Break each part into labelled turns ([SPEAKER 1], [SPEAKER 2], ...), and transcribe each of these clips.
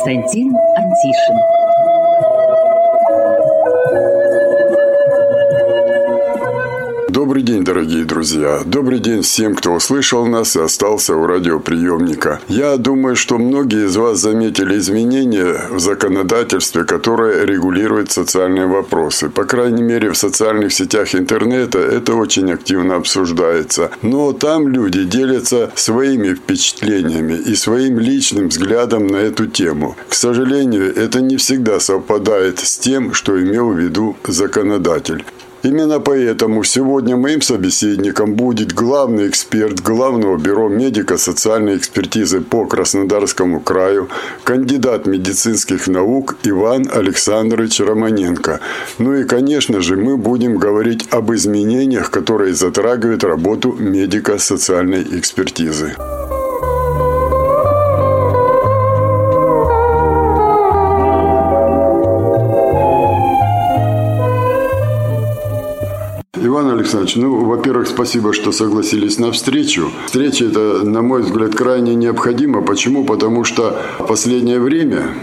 [SPEAKER 1] Константин Антишин.
[SPEAKER 2] Друзья. Добрый день всем, кто услышал нас и остался у радиоприемника. Я думаю, что многие из вас заметили изменения в законодательстве, которое регулирует социальные вопросы. По крайней мере, в социальных сетях интернета это очень активно обсуждается. Но там люди делятся своими впечатлениями и своим личным взглядом на эту тему. К сожалению, это не всегда совпадает с тем, что имел в виду законодатель. Именно поэтому сегодня моим собеседником будет главный эксперт Главного бюро медико-социальной экспертизы по Краснодарскому краю, кандидат медицинских наук Иван Александрович Романенко. Ну и, конечно же, мы будем говорить об изменениях, которые затрагивают работу медико-социальной экспертизы. Александрович, ну, во-первых, спасибо, что согласились на встречу. Встреча это, на мой взгляд, крайне необходима. Почему? Потому что в последнее время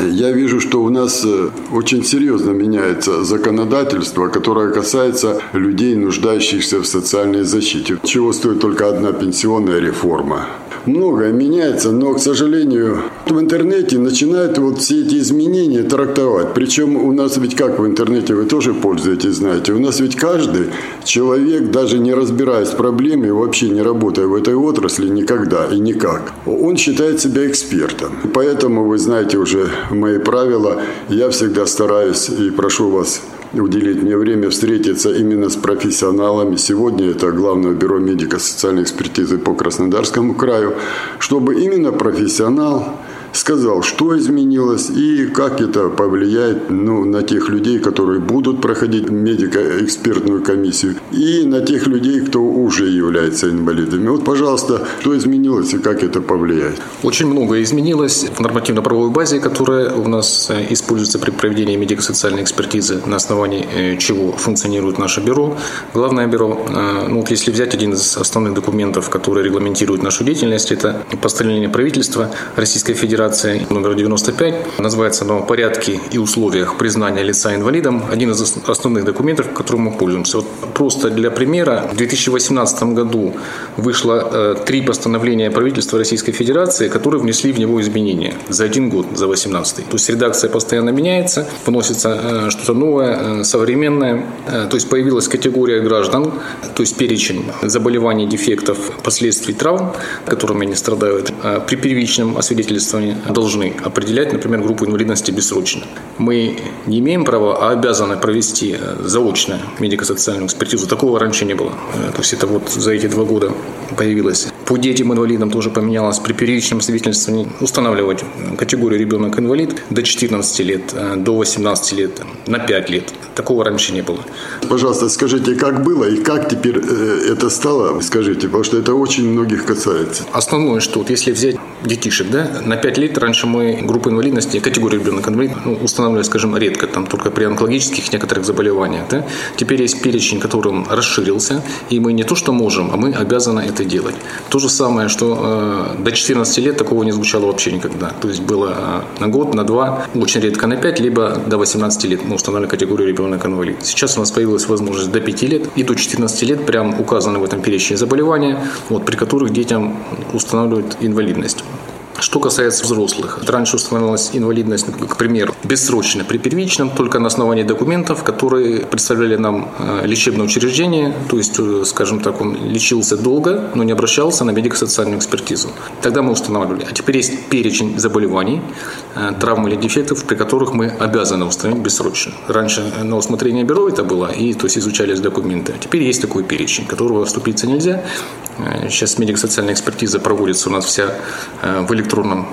[SPEAKER 2] я вижу, что у нас э, очень серьезно меняется законодательство, которое касается людей, нуждающихся в социальной защите. Чего стоит только одна пенсионная реформа многое меняется, но, к сожалению, в интернете начинают вот все эти изменения трактовать. Причем у нас ведь как в интернете, вы тоже пользуетесь, знаете, у нас ведь каждый человек, даже не разбираясь в проблеме, вообще не работая в этой отрасли никогда и никак, он считает себя экспертом. Поэтому, вы знаете уже мои правила, я всегда стараюсь и прошу вас уделить мне время встретиться именно с профессионалами. Сегодня это Главное бюро медико-социальной экспертизы по Краснодарскому краю, чтобы именно профессионал сказал, что изменилось и как это повлияет ну, на тех людей, которые будут проходить медико-экспертную комиссию, и на тех людей, кто уже является инвалидами. Вот, пожалуйста, что изменилось и как это повлияет?
[SPEAKER 3] Очень многое изменилось в нормативно-правовой базе, которая у нас э, используется при проведении медико-социальной экспертизы, на основании э, чего функционирует наше бюро. Главное бюро, э, ну, вот если взять один из основных документов, который регламентирует нашу деятельность, это постановление правительства Российской Федерации Федерации номер 95. Называется оно «Порядки и условиях признания лица инвалидом». Один из основных документов, которым мы пользуемся. Вот просто для примера, в 2018 году вышло э, три постановления правительства Российской Федерации, которые внесли в него изменения за один год, за 2018. То есть редакция постоянно меняется, вносится э, что-то новое, э, современное. То есть появилась категория граждан, то есть перечень заболеваний, дефектов, последствий травм, которыми они страдают. При первичном освидетельствовании должны определять, например, группу инвалидности бессрочно. Мы не имеем права, а обязаны провести э, заочную медико-социальную экспертизу. Такого раньше не было. Э, то есть это вот за эти два года появилось. По детям-инвалидам тоже поменялось. При первичном свидетельствовании устанавливать категорию ребенок-инвалид до 14 лет, э, до 18 лет, на 5 лет. Такого раньше не было.
[SPEAKER 2] Пожалуйста, скажите, как было и как теперь это стало? Скажите, потому что это очень многих касается.
[SPEAKER 3] Основное, что вот если взять детишек, да, на 5 лет раньше мы группу инвалидности, категорию ребенок инвалид ну, устанавливали, скажем, редко, там только при онкологических некоторых заболеваниях. Да? Теперь есть перечень, который расширился, и мы не то что можем, а мы обязаны это делать. То же самое, что э, до 14 лет такого не звучало вообще никогда. То есть было э, на год, на два, очень редко на 5, либо до 18 лет мы устанавливали категорию ребенок инвалид. Сейчас у нас появилась возможность до 5 лет и до 14 лет прям указаны в этом перечне заболевания, вот, при которых детям устанавливают инвалидность. Что касается взрослых, раньше устанавливалась инвалидность, к примеру, бессрочно при первичном, только на основании документов, которые представляли нам э, лечебное учреждение, то есть, э, скажем так, он лечился долго, но не обращался на медико-социальную экспертизу. Тогда мы устанавливали. А теперь есть перечень заболеваний, травм или дефектов, при которых мы обязаны установить бессрочно. Раньше на усмотрение бюро это было, и то есть изучались документы. А теперь есть такой перечень, которого вступиться нельзя. Сейчас медико-социальная экспертиза проводится у нас вся в электронном электронном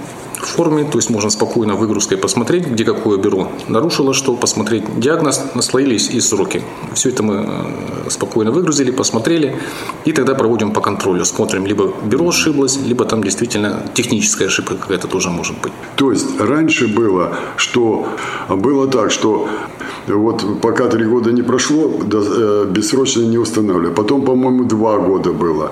[SPEAKER 3] форме, то есть можно спокойно выгрузкой посмотреть, где какое бюро нарушило что, посмотреть диагноз, наслоились и сроки. Все это мы э, спокойно выгрузили, посмотрели, и тогда проводим по контролю. Смотрим, либо бюро ошиблось, либо там действительно техническая ошибка какая-то тоже может быть.
[SPEAKER 2] То есть раньше было, что было так, что вот пока три года не прошло, э, бессрочно не устанавливали. Потом, по-моему, два года было.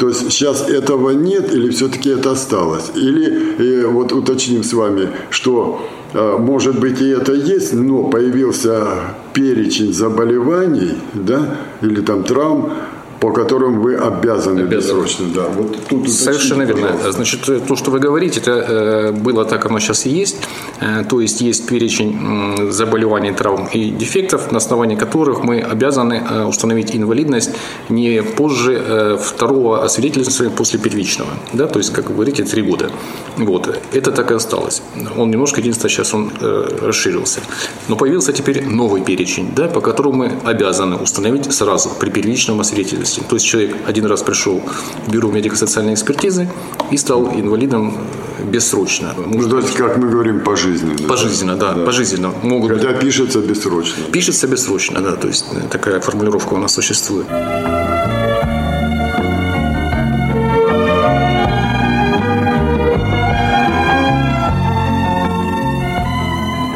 [SPEAKER 2] То есть сейчас этого нет или все-таки это осталось? Или и вот уточним с вами, что э, может быть и это есть, но появился перечень заболеваний, да, или там травм, по которым вы обязаны, обязаны. бессрочно.
[SPEAKER 3] Да. Вот тут Совершенно верно. Пожалуйста. Значит, то, что вы говорите, это э, было так, оно сейчас и есть. Э, то есть есть перечень заболеваний, травм и дефектов, на основании которых мы обязаны э, установить инвалидность не позже второго освидетельствования после первичного. Да? То есть, как вы говорите, три года. Вот. Это так и осталось. Он немножко, единственное, сейчас он расширился. Но появился теперь новый перечень, да, по которому мы обязаны установить сразу при первичном освидетельствовании инвалидности. То есть человек один раз пришел в бюро медико-социальной экспертизы и стал инвалидом бессрочно.
[SPEAKER 2] Ну, то есть, как мы говорим, пожизненно.
[SPEAKER 3] Пожизненно, да, да. пожизненно.
[SPEAKER 2] Могут... Хотя пишется бессрочно.
[SPEAKER 3] Пишется бессрочно, да, то есть такая формулировка у нас существует.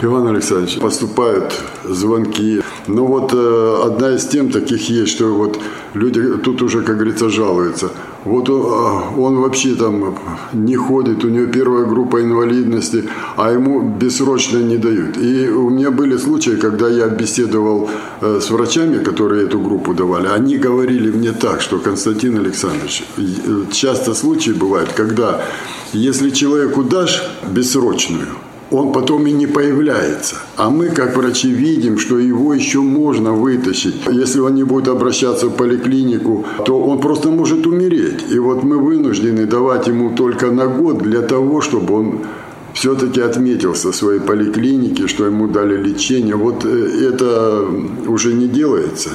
[SPEAKER 2] Иван Александрович, поступают звонки. Но вот э, одна из тем таких есть, что вот люди тут уже, как говорится, жалуются. Вот он, а, он вообще там не ходит, у него первая группа инвалидности, а ему бессрочно не дают. И у меня были случаи, когда я беседовал э, с врачами, которые эту группу давали, они говорили мне так, что Константин Александрович, э, часто случаи бывают, когда если человеку дашь бессрочную, он потом и не появляется. А мы, как врачи, видим, что его еще можно вытащить. Если он не будет обращаться в поликлинику, то он просто может умереть. И вот мы вынуждены давать ему только на год для того, чтобы он все-таки отметился в своей поликлинике, что ему дали лечение. Вот э, это уже не делается.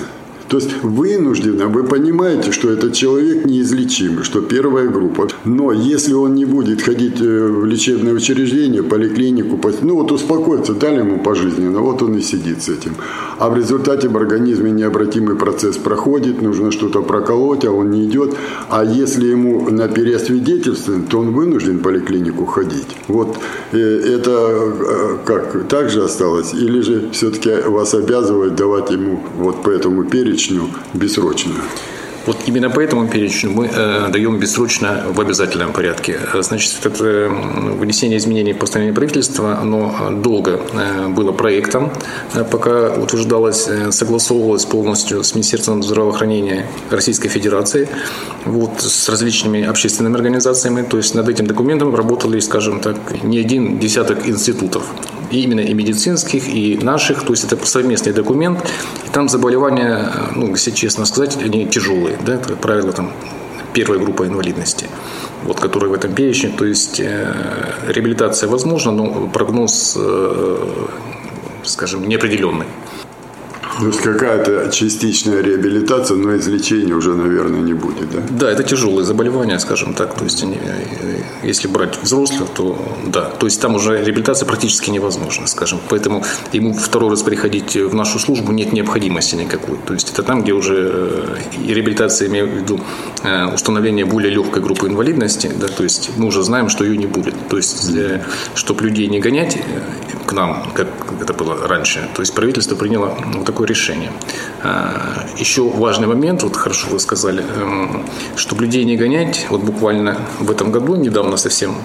[SPEAKER 2] То есть вынужденно, вы понимаете, что этот человек неизлечимый, что первая группа. Но если он не будет ходить э, в лечебное учреждение, поликлинику, ну вот успокоиться, дали ему пожизненно, вот он и сидит с этим. А в результате в организме необратимый процесс проходит, нужно что-то проколоть, а он не идет. А если ему на переосвидетельствование, то он вынужден в поликлинику ходить. Вот э, это э, как, так же осталось? Или же все-таки вас обязывают давать ему вот по этому перечню перечню бессрочную.
[SPEAKER 3] Вот именно по этому перечню мы э, даем бессрочно в обязательном порядке. Значит, это э, вынесение изменений в постановление правительства, оно долго э, было проектом, э, пока утверждалось, э, согласовывалось полностью с Министерством здравоохранения Российской Федерации, вот, с различными общественными организациями. То есть над этим документом работали, скажем так, не один десяток институтов и именно и медицинских, и наших, то есть это совместный документ, и там заболевания, ну, если честно сказать, они тяжелые, да, это, правило, там первая группа инвалидности, вот, которая в этом перечне, то есть э, реабилитация возможна, но прогноз, э, скажем, неопределенный.
[SPEAKER 2] То есть какая-то частичная реабилитация, но излечения уже, наверное, не будет, да?
[SPEAKER 3] Да, это тяжелые заболевания, скажем так. То есть, они, если брать взрослых, то да. То есть там уже реабилитация практически невозможна, скажем. Поэтому ему второй раз приходить в нашу службу нет необходимости никакой. То есть это там, где уже э, и реабилитация, имею в виду э, установление более легкой группы инвалидности, да, то есть мы уже знаем, что ее не будет. То есть, чтобы людей не гонять э, к нам, как это было раньше, то есть правительство приняло вот такое решение. А, еще важный момент, вот хорошо вы сказали, эм, чтобы людей не гонять, вот буквально в этом году, недавно совсем,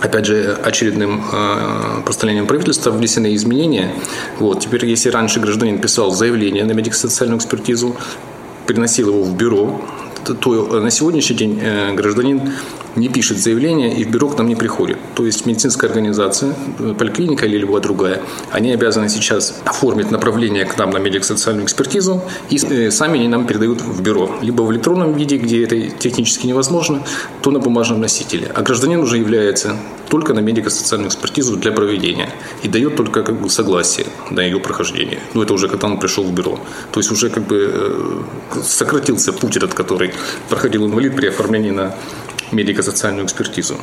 [SPEAKER 3] опять же, очередным э, постановлением правительства внесены изменения. Вот, теперь, если раньше гражданин писал заявление на медико-социальную экспертизу, приносил его в бюро, то на сегодняшний день э, гражданин не пишет заявление и в бюро к нам не приходит. То есть медицинская организация, поликлиника или любая другая, они обязаны сейчас оформить направление к нам на медико-социальную экспертизу и э, сами они нам передают в бюро. Либо в электронном виде, где это технически невозможно, то на бумажном носителе. А гражданин уже является только на медико-социальную экспертизу для проведения и дает только как бы согласие на ее прохождение. Ну, это уже когда он пришел в бюро. То есть уже как бы э, сократился путь этот, который проходил инвалид при оформлении на медико-социальную экспертизу.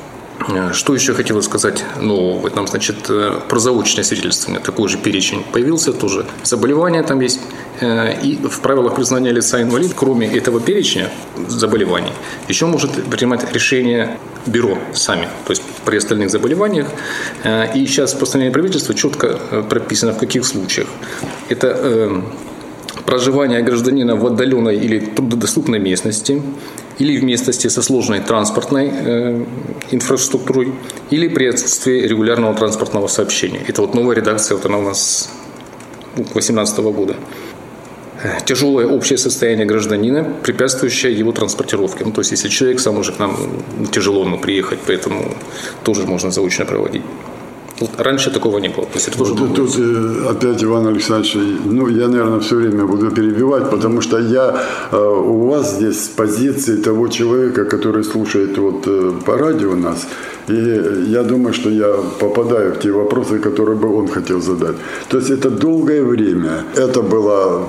[SPEAKER 3] Э, что еще хотелось сказать нового? Там, значит, э, про заочное свидетельствование такой же перечень появился тоже. Заболевания там есть. Э, и в правилах признания лица инвалид, кроме этого перечня заболеваний, еще может принимать решение бюро сами, то есть при остальных заболеваниях. И сейчас в постановлении правительства четко прописано, в каких случаях. Это проживание гражданина в отдаленной или трудодоступной местности, или в местности со сложной транспортной э, инфраструктурой, или при отсутствии регулярного транспортного сообщения. Это вот новая редакция, вот она у нас 2018 года. Тяжелое общее состояние гражданина, препятствующее его транспортировке. Ну, то есть, если человек сам уже к нам тяжело ему приехать, поэтому тоже можно заочно проводить. Вот раньше такого не было. То есть это тоже
[SPEAKER 2] тут, тут э, опять Иван Александрович, ну я, наверное, все время буду перебивать, потому что я э, у вас здесь с позиции того человека, который слушает вот э, по радио нас, и я думаю, что я попадаю в те вопросы, которые бы он хотел задать. То есть это долгое время, это была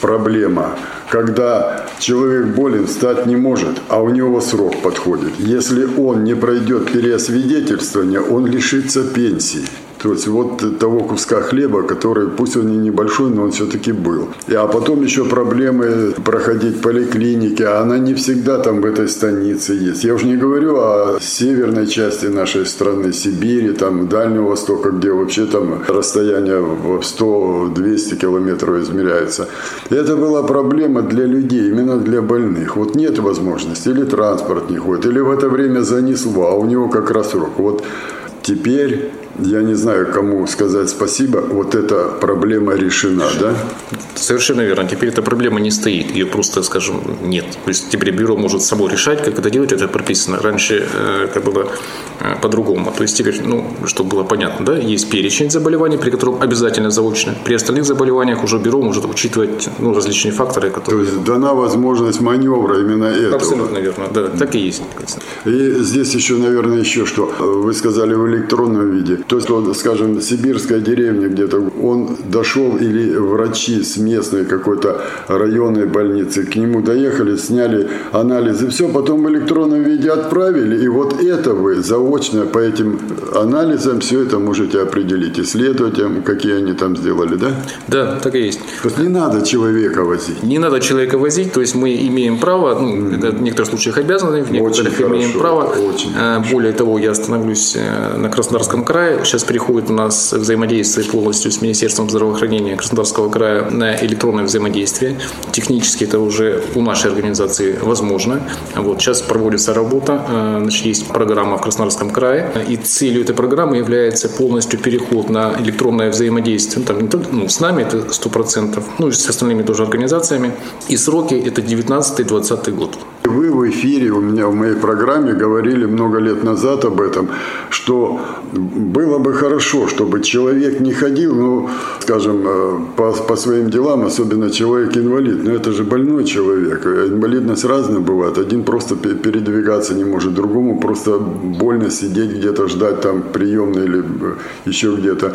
[SPEAKER 2] проблема когда человек болен, встать не может, а у него срок подходит. Если он не пройдет переосвидетельствование, он лишится пенсии. То есть вот того куска хлеба, который, пусть он и небольшой, но он все-таки был. И, а потом еще проблемы проходить поликлиники, а она не всегда там в этой станице есть. Я уже не говорю о северной части нашей страны, Сибири, там Дальнего Востока, где вообще там расстояние в 100-200 километров измеряется. Это была проблема для людей, именно для больных. Вот нет возможности, или транспорт не ходит, или в это время занесло, а у него как раз срок. Вот теперь я не знаю, кому сказать спасибо, вот эта проблема решена, да?
[SPEAKER 3] Совершенно верно. Теперь эта проблема не стоит, ее просто, скажем, нет. То есть теперь бюро может само решать, как это делать, это прописано. Раньше э, это было э, по-другому. То есть теперь, ну, чтобы было понятно, да, есть перечень заболеваний, при котором обязательно заочно. При остальных заболеваниях уже бюро может учитывать ну, различные факторы, которые...
[SPEAKER 2] То есть дана возможность маневра именно этого.
[SPEAKER 3] Абсолютно верно, да, так и есть.
[SPEAKER 2] И здесь еще, наверное, еще что. Вы сказали в электронном виде. То есть, вот, скажем, сибирская деревня где-то, он дошел или врачи с местной какой-то районной больницы к нему доехали, сняли анализы, все, потом в электронном виде отправили, и вот это вы заочно по этим анализам все это можете определить, исследовать, какие они там сделали, да?
[SPEAKER 3] Да, так и есть.
[SPEAKER 2] То есть не надо человека возить.
[SPEAKER 3] Не надо человека возить, то есть мы имеем право, ну, mm-hmm. в некоторых случаях обязаны, в некоторых очень имеем хорошо, право. Очень э, Более того, я остановлюсь э, на Краснодарском крае, Сейчас переходит у нас взаимодействие полностью с Министерством здравоохранения Краснодарского края на электронное взаимодействие. Технически это уже у нашей организации возможно. Вот сейчас проводится работа, э, значит, есть программа в Краснодарском крае, и целью этой программы является полностью переход на электронное взаимодействие. Там не только ну, с нами это 100%, ну и с остальными тоже организациями. И сроки это 19-20 год.
[SPEAKER 2] Эфире у меня в моей программе говорили много лет назад об этом, что было бы хорошо, чтобы человек не ходил, ну, скажем, э, по, по своим делам, особенно человек-инвалид. Но это же больной человек. Инвалидность разная бывает. Один просто передвигаться не может, другому просто больно сидеть где-то, ждать там приемной или э, еще где-то.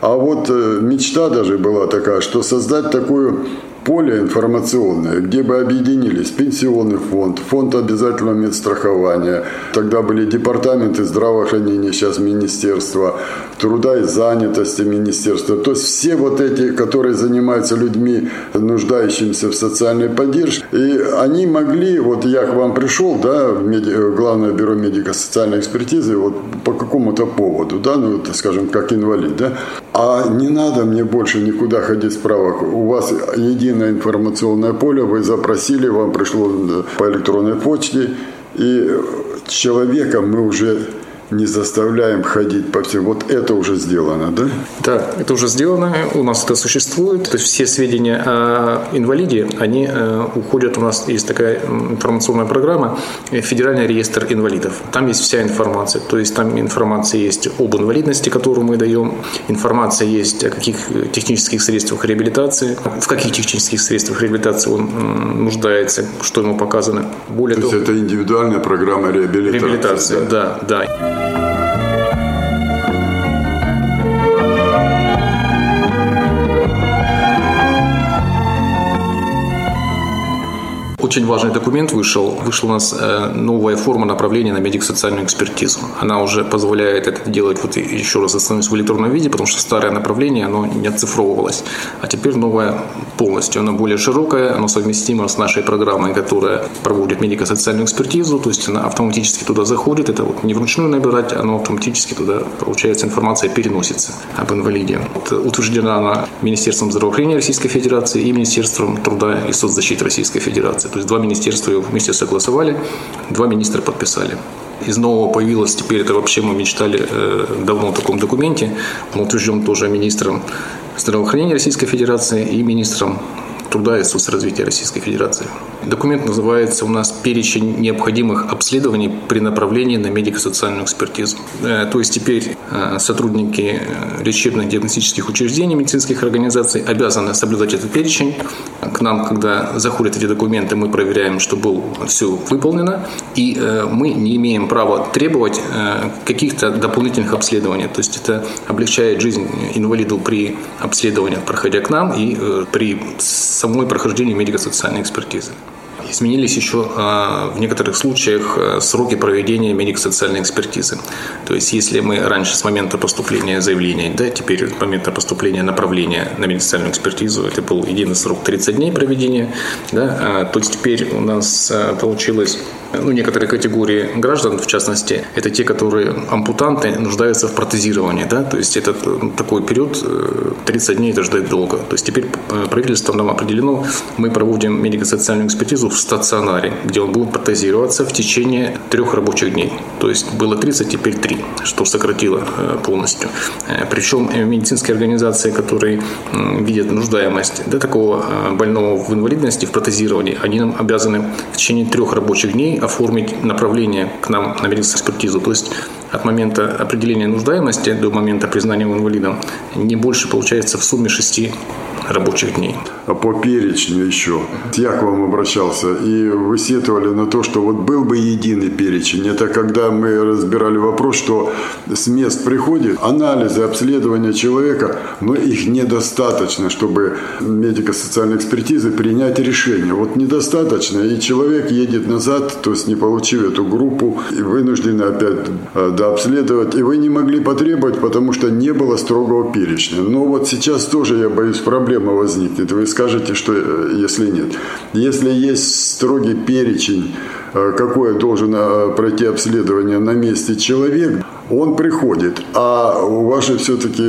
[SPEAKER 2] А вот э, мечта даже была такая, что создать такую поле информационное, где бы объединились пенсионный фонд, фонд обязательного медстрахования, тогда были департаменты здравоохранения, сейчас Министерство труда и занятости Министерства. То есть все вот эти, которые занимаются людьми, нуждающимися в социальной поддержке, и они могли, вот я к вам пришел, да, в меди... Главное бюро медико-социальной экспертизы, вот по какому-то поводу, да, ну, скажем, как инвалид, да, а не надо мне больше никуда ходить справок. У вас единое информационное поле, вы запросили, вам пришло по электронной почте, и человека мы уже не заставляем ходить по всем. Вот это уже сделано, да?
[SPEAKER 3] Да, это уже сделано, у нас это существует. То есть все сведения о инвалиде, они э, уходят, у нас есть такая информационная программа, э, Федеральный реестр инвалидов. Там есть вся информация. То есть там информация есть об инвалидности, которую мы даем, информация есть о каких технических средствах реабилитации, в каких технических средствах реабилитации он нуждается, что ему показано.
[SPEAKER 2] Более То того, есть это индивидуальная программа реабилитации. Реабилитация,
[SPEAKER 3] да, да. да. Bye. Очень важный документ вышел. Вышла у нас э, новая форма направления на медико-социальную экспертизу. Она уже позволяет это делать, вот еще раз остановлюсь, в электронном виде, потому что старое направление, оно не оцифровывалось. А теперь новое полностью, оно более широкое, оно совместимо с нашей программой, которая проводит медико-социальную экспертизу, то есть она автоматически туда заходит, это вот не вручную набирать, оно автоматически туда, получается, информация переносится об инвалиде. Вот, утверждена она Министерством здравоохранения Российской Федерации и Министерством труда и соцзащиты Российской Федерации. То есть два министерства ее вместе согласовали, два министра подписали. Из нового появилось теперь, это вообще мы мечтали э, давно о таком документе. Он утвержден тоже министром здравоохранения Российской Федерации и министром труда и соцразвития Российской Федерации. Документ называется у нас «Перечень необходимых обследований при направлении на медико-социальную экспертизу». Э, то есть теперь э, сотрудники э, лечебных диагностических учреждений, медицинских организаций обязаны соблюдать этот перечень. К нам, когда заходят эти документы, мы проверяем, что было все выполнено, и мы не имеем права требовать каких-то дополнительных обследований. То есть это облегчает жизнь инвалиду при обследованиях, проходя к нам, и при самой прохождении медико-социальной экспертизы. Изменились еще а, в некоторых случаях а, сроки проведения медико-социальной экспертизы. То есть, если мы раньше с момента поступления заявления, да, теперь с момента поступления направления на медико-социальную экспертизу, это был единый срок 30 дней проведения, да, а, то теперь у нас получилось ну, некоторые категории граждан, в частности, это те, которые ампутанты, нуждаются в протезировании. Да? То есть это такой период, 30 э, дней это ждать долго. То есть теперь э, правительством нам определено, мы проводим медико-социальную экспертизу в стационаре, где он будет протезироваться в течение трех рабочих дней. То есть было 30, теперь 3, что сократило э, полностью. Причем медицинские организации, которые видят нуждаемость да, такого больного в инвалидности, в протезировании, они нам обязаны в течение трех рабочих дней оформить направление к нам на медицинскую экспертизу. То есть от момента определения нуждаемости до момента признания инвалидом не больше получается в сумме шести рабочих дней.
[SPEAKER 2] А по перечню еще. Я к вам обращался, и вы сетовали на то, что вот был бы единый перечень. Это когда мы разбирали вопрос, что с мест приходит анализы, обследования человека, но их недостаточно, чтобы медико-социальной экспертизы принять решение. Вот недостаточно, и человек едет назад, то есть не получив эту группу, и вынуждены опять э, дообследовать, и вы не могли потребовать, потому что не было строгого перечня. Но вот сейчас тоже, я боюсь, проблема возникнет. Вы скажете, что э, если нет. Если есть строгий перечень, э, какое должен э, пройти обследование на месте человек, он приходит. А ваши все-таки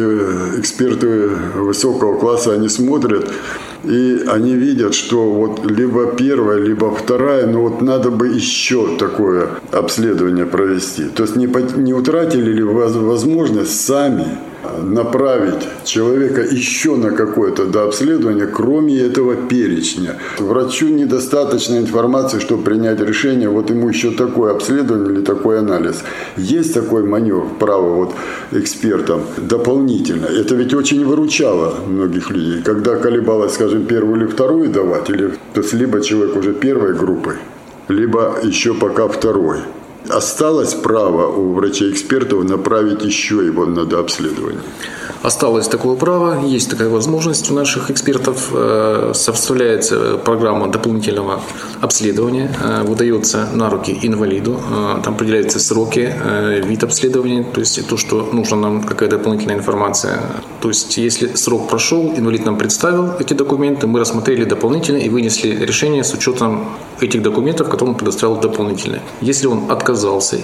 [SPEAKER 2] эксперты высокого класса, они смотрят, и они видят, что вот либо первая, либо вторая, но вот надо бы еще такое обследование провести. То есть не, не утратили ли возможность сами направить человека еще на какое-то дообследование, кроме этого перечня. Врачу недостаточно информации, чтобы принять решение, вот ему еще такое обследование или такой анализ. Есть такой маневр, право вот экспертам дополнительно. Это ведь очень выручало многих людей. Когда колебалось, скажем, первую или вторую давать, или, то есть либо человек уже первой группы, либо еще пока второй осталось право у врачей-экспертов направить еще его на дообследование?
[SPEAKER 3] Осталось такое право, есть такая возможность у наших экспертов. Э, составляется программа дополнительного обследования, э, выдается на руки инвалиду, э, там определяются сроки, вид обследования, то есть то, что нужно нам, какая дополнительная информация. То есть если срок прошел, инвалид нам представил эти документы, мы рассмотрели дополнительно и вынесли решение с учетом этих документов, которые он предоставил дополнительно. Если он отказался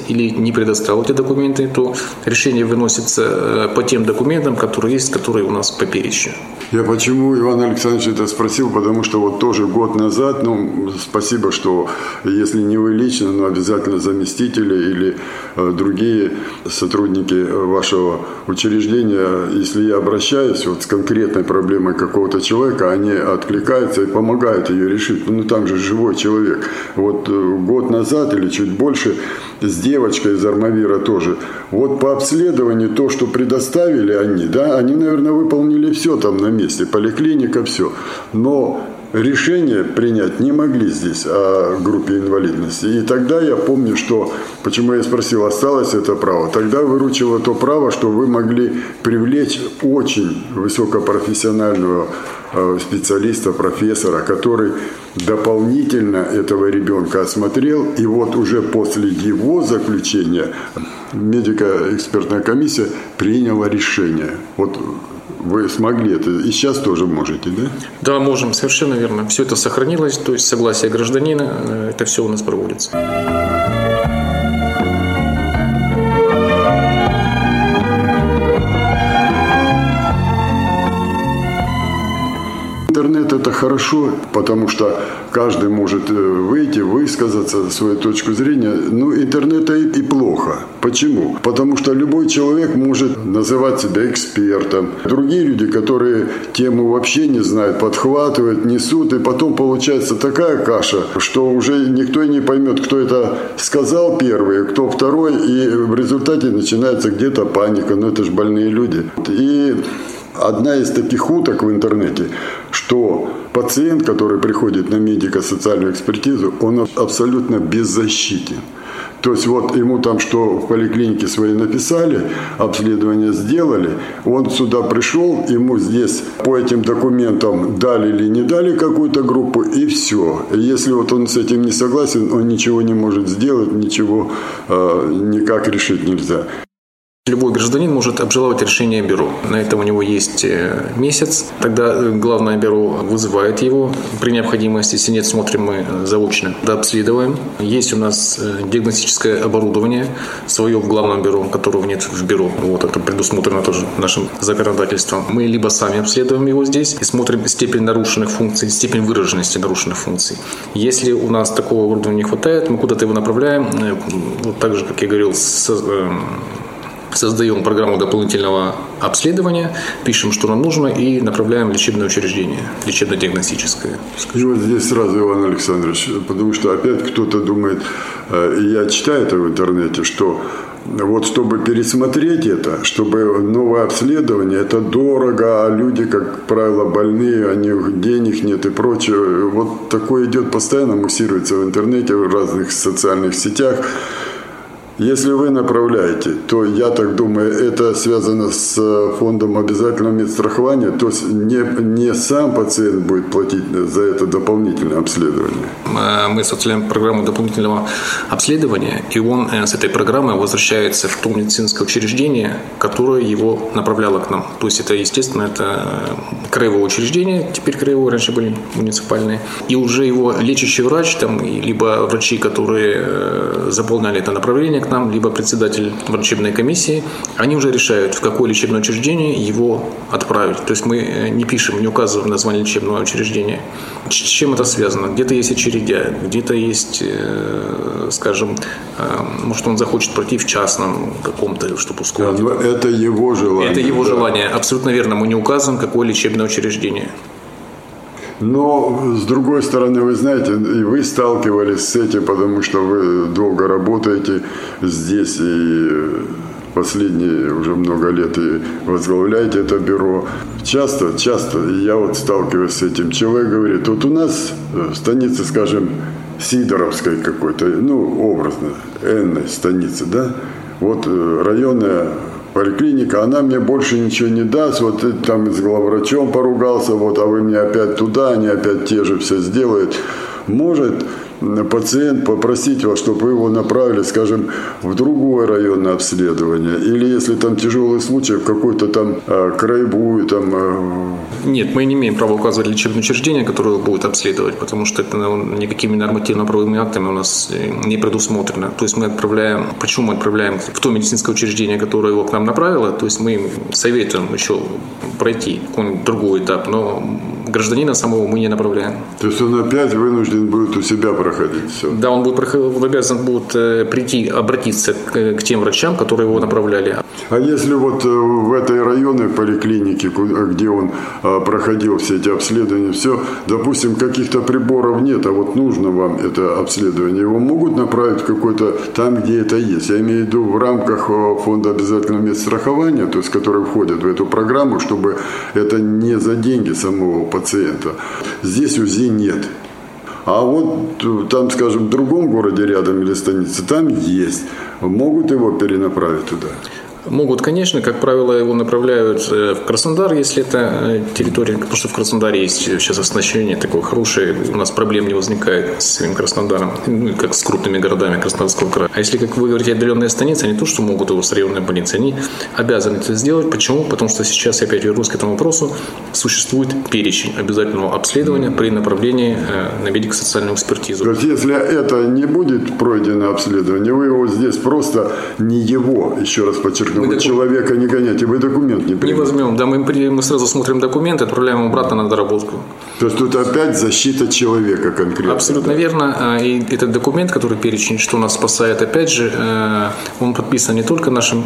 [SPEAKER 3] или не предоставил эти документы, то решение выносится по тем документам, которые есть, которые у нас по перечню.
[SPEAKER 2] Я почему Иван Александрович это спросил, потому что вот тоже год назад, ну, спасибо, что если не вы лично, но обязательно заместители или э, другие сотрудники вашего учреждения, если я обращаюсь вот с конкретной проблемой какого-то человека, они откликаются и помогают ее решить. Ну, там же живой человек. Вот э, год назад или чуть больше с девочкой из Армавира тоже. Вот по обследованию то, что предоставили они, да, они, наверное, выполнили все там на месте, поликлиника, все. Но решение принять не могли здесь о группе инвалидности. И тогда я помню, что, почему я спросил, осталось это право, тогда выручило то право, что вы могли привлечь очень высокопрофессионального э, специалиста, профессора, который дополнительно этого ребенка осмотрел, и вот уже после его заключения медико-экспертная комиссия приняла решение. Вот вы смогли это и сейчас тоже можете, да?
[SPEAKER 3] Да, можем, совершенно верно. Все это сохранилось, то есть согласие гражданина, э, это все у нас проводится.
[SPEAKER 2] Интернет это хорошо, потому что каждый может э, выйти, высказаться, свою точку зрения. Ну, интернет и, плохо. Почему? Потому что любой человек может называть себя экспертом. Другие люди, которые тему вообще не знают, подхватывают, несут, и потом получается такая каша, что уже никто и не поймет, кто это сказал первый, кто второй, и в результате начинается где-то паника. Но это же больные люди. И одна из таких уток в интернете, что пациент, который приходит на медико-социальную экспертизу, он абсолютно беззащитен. То есть вот ему там что в поликлинике свои написали, обследование сделали, он сюда пришел, ему здесь по этим документам дали или не дали какую-то группу, и все. Если вот он с этим не согласен, он ничего не может сделать, ничего э, никак решить нельзя.
[SPEAKER 3] Любой гражданин может обжаловать решение бюро. На это у него есть э, месяц. Тогда э, главное бюро вызывает его. При необходимости, если нет, смотрим мы заочно, да, обследуем. Есть у нас э, диагностическое оборудование свое в главном бюро, которого нет в бюро. Вот это предусмотрено тоже нашим законодательством. Мы либо сами обследуем его здесь и смотрим степень нарушенных функций, степень выраженности нарушенных функций. Если у нас такого оборудования не хватает, мы куда-то его направляем. Вот так же, как я говорил, с создаем программу дополнительного обследования, пишем, что нам нужно, и направляем в лечебное учреждение, лечебно-диагностическое.
[SPEAKER 2] Скажу вот здесь сразу, Иван Александрович, потому что опять кто-то думает, э, я читаю это в интернете, что вот чтобы пересмотреть это, чтобы новое обследование, это дорого, а люди, как правило, больные, у них денег нет и прочее. Вот такое идет постоянно, муссируется в интернете, в разных социальных сетях. Если вы направляете, то я так думаю, это связано с э, фондом обязательного медстрахования, то есть не, не сам пациент будет платить за это дополнительное обследование.
[SPEAKER 3] Э, мы составляем программу дополнительного обследования, и он э, с этой программой возвращается в то медицинское учреждение, которое его направляло к нам. То есть это, естественно, это краевое учреждение, теперь краевое, раньше были муниципальные, и уже его лечащий врач, там, либо врачи, которые заполняли это направление, нам, либо председатель врачебной комиссии, они уже решают, в какое лечебное учреждение его отправить. То есть мы э, не пишем, не указываем название лечебного учреждения. С чем это связано? Где-то есть очередя, где-то есть, э, скажем, э, может, он захочет пройти в частном каком-то, чтобы ускорить.
[SPEAKER 2] Это его желание.
[SPEAKER 3] Это его да. желание, абсолютно верно. Мы не указываем, какое лечебное учреждение.
[SPEAKER 2] Но, с другой стороны, вы знаете, и вы сталкивались с этим, потому что вы долго работаете здесь и последние уже много лет и возглавляете это бюро. Часто, часто я вот сталкиваюсь с этим. Человек говорит, вот у нас в станице, скажем, Сидоровской какой-то, ну, образно, энной станицы, да, вот э, районная поликлиника, она мне больше ничего не даст, вот там с главврачом поругался, вот, а вы мне опять туда, они опять те же все сделают. Может пациент попросить вас, чтобы вы его направили, скажем, в другое районное обследование? Или если там тяжелый случай, в какой-то там э, краевую там... Э...
[SPEAKER 3] Нет, мы не имеем права указывать лечебное учреждение, которое будет обследовать, потому что это никакими нормативно-правовыми актами у нас э, не предусмотрено. То есть мы отправляем... Почему мы отправляем в то медицинское учреждение, которое его к нам направило? То есть мы советуем еще пройти какой-нибудь другой этап, но гражданина самого мы не направляем.
[SPEAKER 2] То есть он опять вынужден будет у себя проходить все?
[SPEAKER 3] Да, он будет он обязан будет э, прийти, обратиться к, к тем врачам, которые его направляли.
[SPEAKER 2] А если вот э, в этой районной поликлинике, где он проходил все эти обследования, все, допустим, каких-то приборов нет, а вот нужно вам это обследование, его могут направить какой-то там, где это есть. Я имею в виду в рамках э, фонда обязательного медстрахования, то есть который входит в эту программу, чтобы это не за деньги самого пациента. Здесь УЗИ нет. А вот там, скажем, в другом городе рядом или станице, там есть. Могут его перенаправить туда?
[SPEAKER 3] Могут, конечно, как правило, его направляют э, в Краснодар, если это э, территория, потому что в Краснодаре есть сейчас оснащение такое хорошее, у нас проблем не возникает с самим Краснодаром, ну, как с крупными городами Краснодарского края. А если, как вы говорите, отдаленные станицы, они то, что могут его с районной больницы, они обязаны это сделать. Почему? Потому что сейчас, я опять вернусь к этому вопросу, существует перечень обязательного обследования при направлении э, на медико-социальную экспертизу.
[SPEAKER 2] То есть, если это не будет пройдено обследование, вы его здесь просто не его, еще раз подчеркну, вы докум... человека не гоняете, вы документ не
[SPEAKER 3] примете. Не возьмем, да, мы, мы сразу смотрим документы, отправляем обратно на доработку.
[SPEAKER 2] То есть тут опять защита человека конкретно.
[SPEAKER 3] Абсолютно да? верно. А, и этот документ, который перечень, что нас спасает, опять же, э, он подписан не только нашим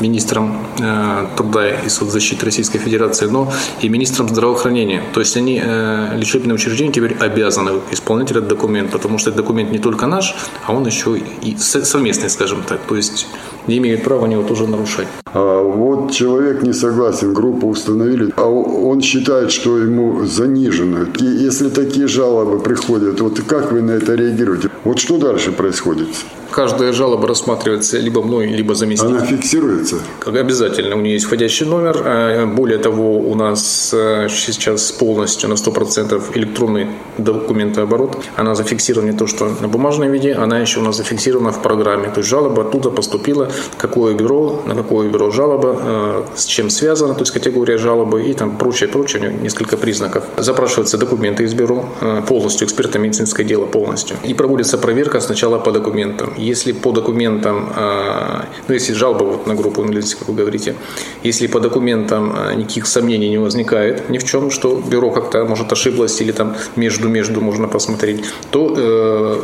[SPEAKER 3] министром э, труда и соцзащиты Российской Федерации, но и министром здравоохранения. То есть они, э, лечебные учреждения, теперь обязаны исполнять этот документ, потому что этот документ не только наш, а он еще и совместный, скажем так. То есть не имеют права него тоже нарушать.
[SPEAKER 2] А вот человек не согласен, группу установили, а он считает, что ему занижено. И если такие жалобы приходят, вот как вы на это реагируете? Вот что дальше происходит?
[SPEAKER 3] Каждая жалоба рассматривается либо мной, либо заместителем.
[SPEAKER 2] Она фиксируется?
[SPEAKER 3] Как обязательно. У нее есть входящий номер. А, более того, у нас а, сейчас полностью на 100% электронный документооборот. Она зафиксирована не то, что на бумажном виде, она еще у нас зафиксирована в программе. То есть жалоба оттуда поступила, какое бюро, на какое бюро жалоба, а, с чем связана, то есть категория жалобы и там прочее, прочее, несколько признаков. Запрашиваются документы из бюро, полностью эксперто-медицинское дело полностью. И проводится проверка сначала по документам. Если по документам, а, ну если жалоба вот на группу инвалидности, как вы говорите, если по документам а, никаких сомнений не возникает ни в чем, что бюро как-то может ошиблось или там между-между можно посмотреть, то э,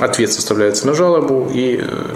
[SPEAKER 3] ответ составляется на жалобу и э,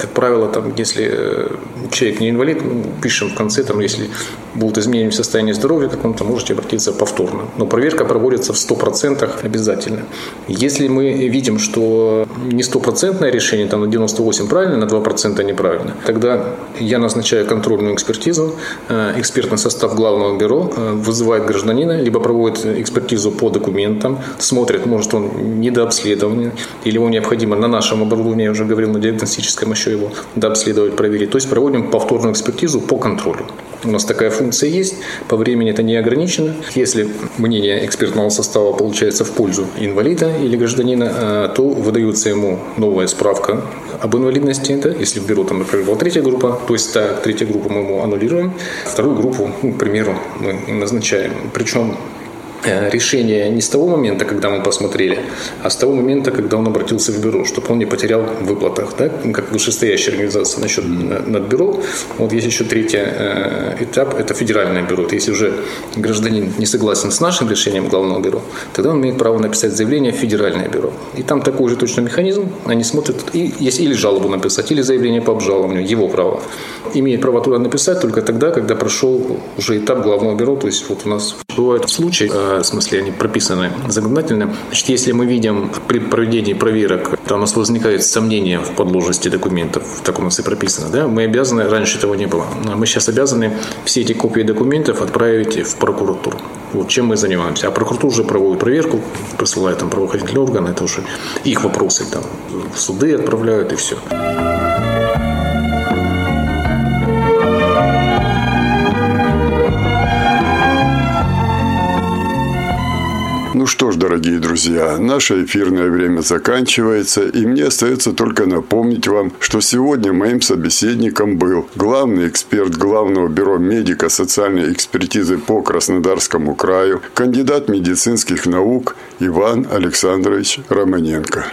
[SPEAKER 3] как правило, там, если э, человек не инвалид, мы пишем в конце, там, если будут изменения в состоянии здоровья каком-то, можете обратиться повторно. Но проверка проводится в 100% обязательно. Если мы видим, что не стопроцентное решение, там на 98 правильно, на 2% неправильно, тогда я назначаю контрольную экспертизу, э, экспертный состав главного бюро э, вызывает гражданина, либо проводит экспертизу по документам, смотрит, может он недообследован, или его необходимо на нашем оборудовании, я уже говорил, на диагностическом еще его дообследовать, проверить. То есть проводим повторную экспертизу по контролю. У нас такая функция есть, по времени это не ограничено. Если мнение экспертного состава получается в пользу инвалида или гражданина, э, то выдается ему новая справка об инвалидности. Да? Если в бюро, там, например, была третья группа, то есть та третья группа мы ему аннулируем, вторую группу, ну, к примеру, мы назначаем. Причем решение не с того момента, когда мы посмотрели, а с того момента, когда он обратился в бюро, чтобы он не потерял в выплатах, да, как вышестоящая организация насчет над бюро. Вот есть еще третий э, этап, это федеральное бюро. Если уже гражданин не согласен с нашим решением главного бюро, тогда он имеет право написать заявление в федеральное бюро. И там такой же точно механизм, они смотрят, и есть или жалобу написать, или заявление по обжалованию, его право. Имеет право туда написать только тогда, когда прошел уже этап главного бюро, то есть вот у нас бывают случаи, э, в смысле они прописаны законодательно. Значит, если мы видим при проведении проверок, то у нас возникает сомнение в подложности документов, так у нас и прописано, да, мы обязаны, раньше этого не было, мы сейчас обязаны все эти копии документов отправить в прокуратуру. Вот чем мы занимаемся. А прокуратура уже проводит проверку, присылает там правоохранительные органы, это уже их вопросы, там в суды отправляют и все.
[SPEAKER 2] Ну что ж, дорогие друзья, наше эфирное время заканчивается, и мне остается только напомнить вам, что сегодня моим собеседником был главный эксперт Главного бюро медико-социальной экспертизы по Краснодарскому краю, кандидат медицинских наук Иван Александрович Романенко.